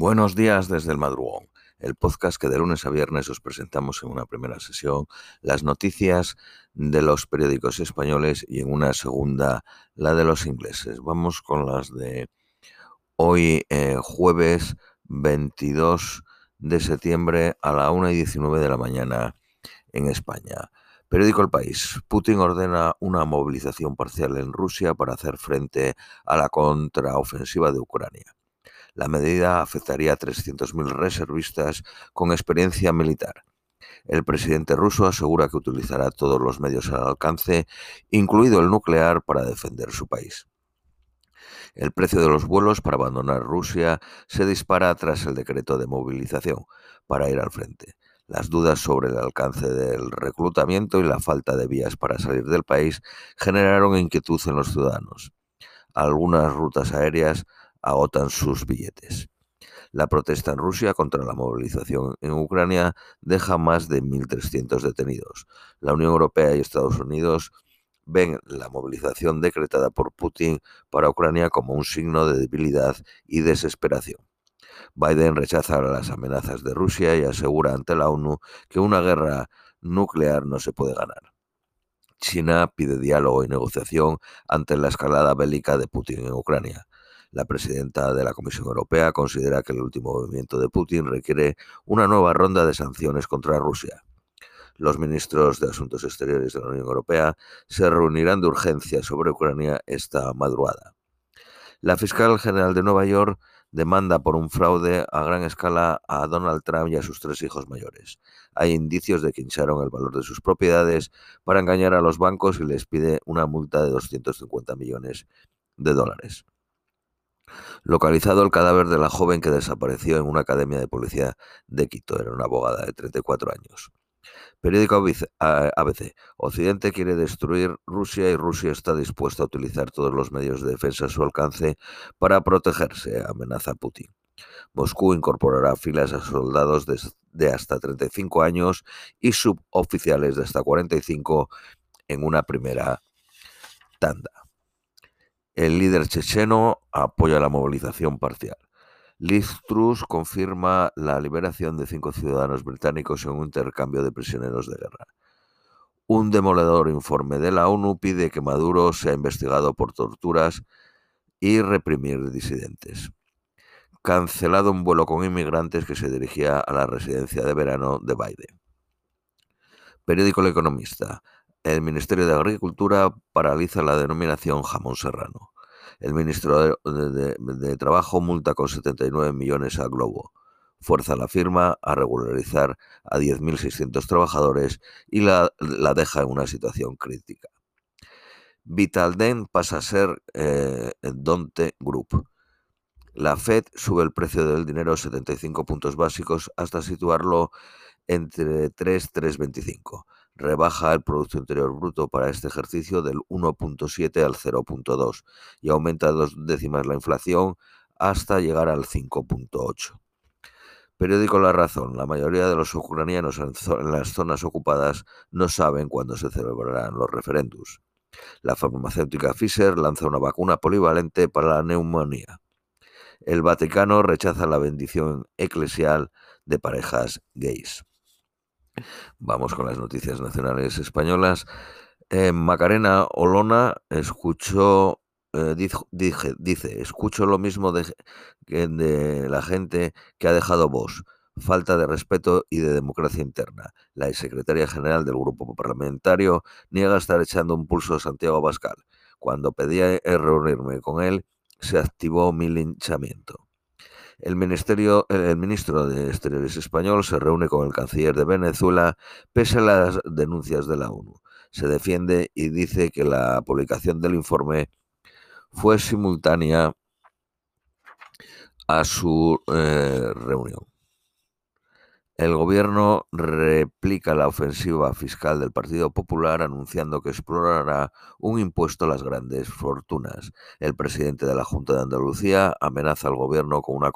Buenos días desde el madrugón, el podcast que de lunes a viernes os presentamos en una primera sesión las noticias de los periódicos españoles y en una segunda la de los ingleses. Vamos con las de hoy eh, jueves 22 de septiembre a la 1 y 19 de la mañana en España. Periódico El País. Putin ordena una movilización parcial en Rusia para hacer frente a la contraofensiva de Ucrania. La medida afectaría a 300.000 reservistas con experiencia militar. El presidente ruso asegura que utilizará todos los medios al alcance, incluido el nuclear, para defender su país. El precio de los vuelos para abandonar Rusia se dispara tras el decreto de movilización para ir al frente. Las dudas sobre el alcance del reclutamiento y la falta de vías para salir del país generaron inquietud en los ciudadanos. Algunas rutas aéreas agotan sus billetes. La protesta en Rusia contra la movilización en Ucrania deja más de 1.300 detenidos. La Unión Europea y Estados Unidos ven la movilización decretada por Putin para Ucrania como un signo de debilidad y desesperación. Biden rechaza las amenazas de Rusia y asegura ante la ONU que una guerra nuclear no se puede ganar. China pide diálogo y negociación ante la escalada bélica de Putin en Ucrania. La presidenta de la Comisión Europea considera que el último movimiento de Putin requiere una nueva ronda de sanciones contra Rusia. Los ministros de Asuntos Exteriores de la Unión Europea se reunirán de urgencia sobre Ucrania esta madrugada. La fiscal general de Nueva York demanda por un fraude a gran escala a Donald Trump y a sus tres hijos mayores. Hay indicios de que hincharon el valor de sus propiedades para engañar a los bancos y les pide una multa de 250 millones de dólares localizado el cadáver de la joven que desapareció en una academia de policía de Quito. Era una abogada de 34 años. Periódico ABC. Occidente quiere destruir Rusia y Rusia está dispuesta a utilizar todos los medios de defensa a su alcance para protegerse, amenaza Putin. Moscú incorporará filas a soldados de, de hasta 35 años y suboficiales de hasta 45 en una primera tanda. El líder checheno apoya la movilización parcial. Liz Truss confirma la liberación de cinco ciudadanos británicos en un intercambio de prisioneros de guerra. Un demoledor informe de la ONU pide que Maduro sea investigado por torturas y reprimir disidentes. Cancelado un vuelo con inmigrantes que se dirigía a la residencia de verano de Biden. Periódico El Economista. El Ministerio de Agricultura paraliza la denominación jamón serrano. El ministro de, Trabajo multa con 79 millones a Globo. Fuerza la firma a regularizar a 10.600 trabajadores y la, deja en una situación crítica. Vitalden pasa a ser eh, Donte Group. La Fed sube el precio del dinero 75 puntos básicos hasta situarlo entre 3 y 3,25 rebaja el Producto Interior Bruto para este ejercicio del 1.7 al 0.2 y aumenta dos décimas la inflación hasta llegar al 5.8. Periódico La Razón. La mayoría de los ucranianos en las zonas ocupadas no saben cuándo se celebrarán los referéndums. La farmacéutica Pfizer lanza una vacuna polivalente para la neumonía. El Vaticano rechaza la bendición eclesial de parejas gays. Vamos con las noticias nacionales españolas. Eh, Macarena Olona escuchó, eh, dije, dice, escucho lo mismo de, de la gente que ha dejado voz falta de respeto y de democracia interna. La secretaria general del grupo parlamentario niega estar echando un pulso a Santiago Abascal. Cuando pedía reunirme con él, se activó mi linchamiento. El, ministerio, el ministro de Exteriores español se reúne con el canciller de Venezuela pese a las denuncias de la ONU. Se defiende y dice que la publicación del informe fue simultánea a su eh, reunión. El gobierno la ofensiva fiscal del Partido Popular anunciando que explorará un impuesto a las grandes fortunas. El presidente de la Junta de Andalucía amenaza al gobierno con una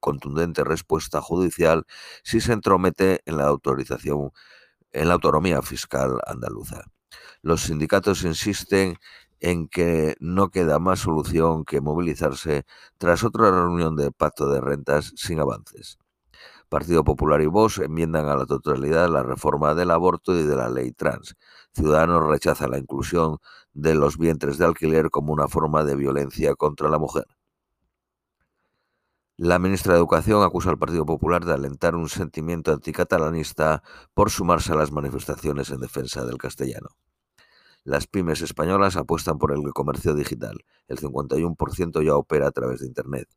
contundente respuesta judicial si se entromete en la autorización en la autonomía fiscal andaluza. Los sindicatos insisten en que no queda más solución que movilizarse tras otra reunión de pacto de rentas sin avances. Partido Popular y Vox enmiendan a la totalidad la reforma del aborto y de la ley trans. Ciudadanos rechaza la inclusión de los vientres de alquiler como una forma de violencia contra la mujer. La ministra de Educación acusa al Partido Popular de alentar un sentimiento anticatalanista por sumarse a las manifestaciones en defensa del castellano. Las pymes españolas apuestan por el comercio digital. El 51% ya opera a través de Internet.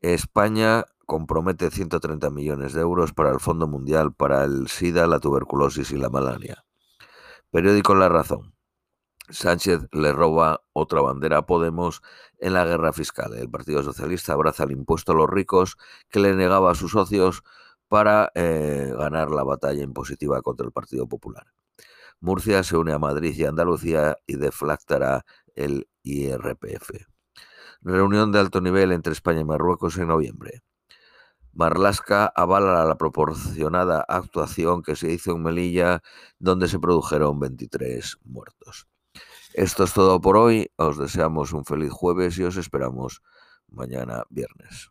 España compromete 130 millones de euros para el Fondo Mundial para el SIDA, la tuberculosis y la malaria. Periódico La Razón. Sánchez le roba otra bandera a Podemos en la guerra fiscal. El Partido Socialista abraza el impuesto a los ricos que le negaba a sus socios para eh, ganar la batalla impositiva contra el Partido Popular. Murcia se une a Madrid y Andalucía y deflactará el IRPF. Reunión de alto nivel entre España y Marruecos en noviembre. Marlasca avala la proporcionada actuación que se hizo en Melilla, donde se produjeron 23 muertos. Esto es todo por hoy. Os deseamos un feliz jueves y os esperamos mañana viernes.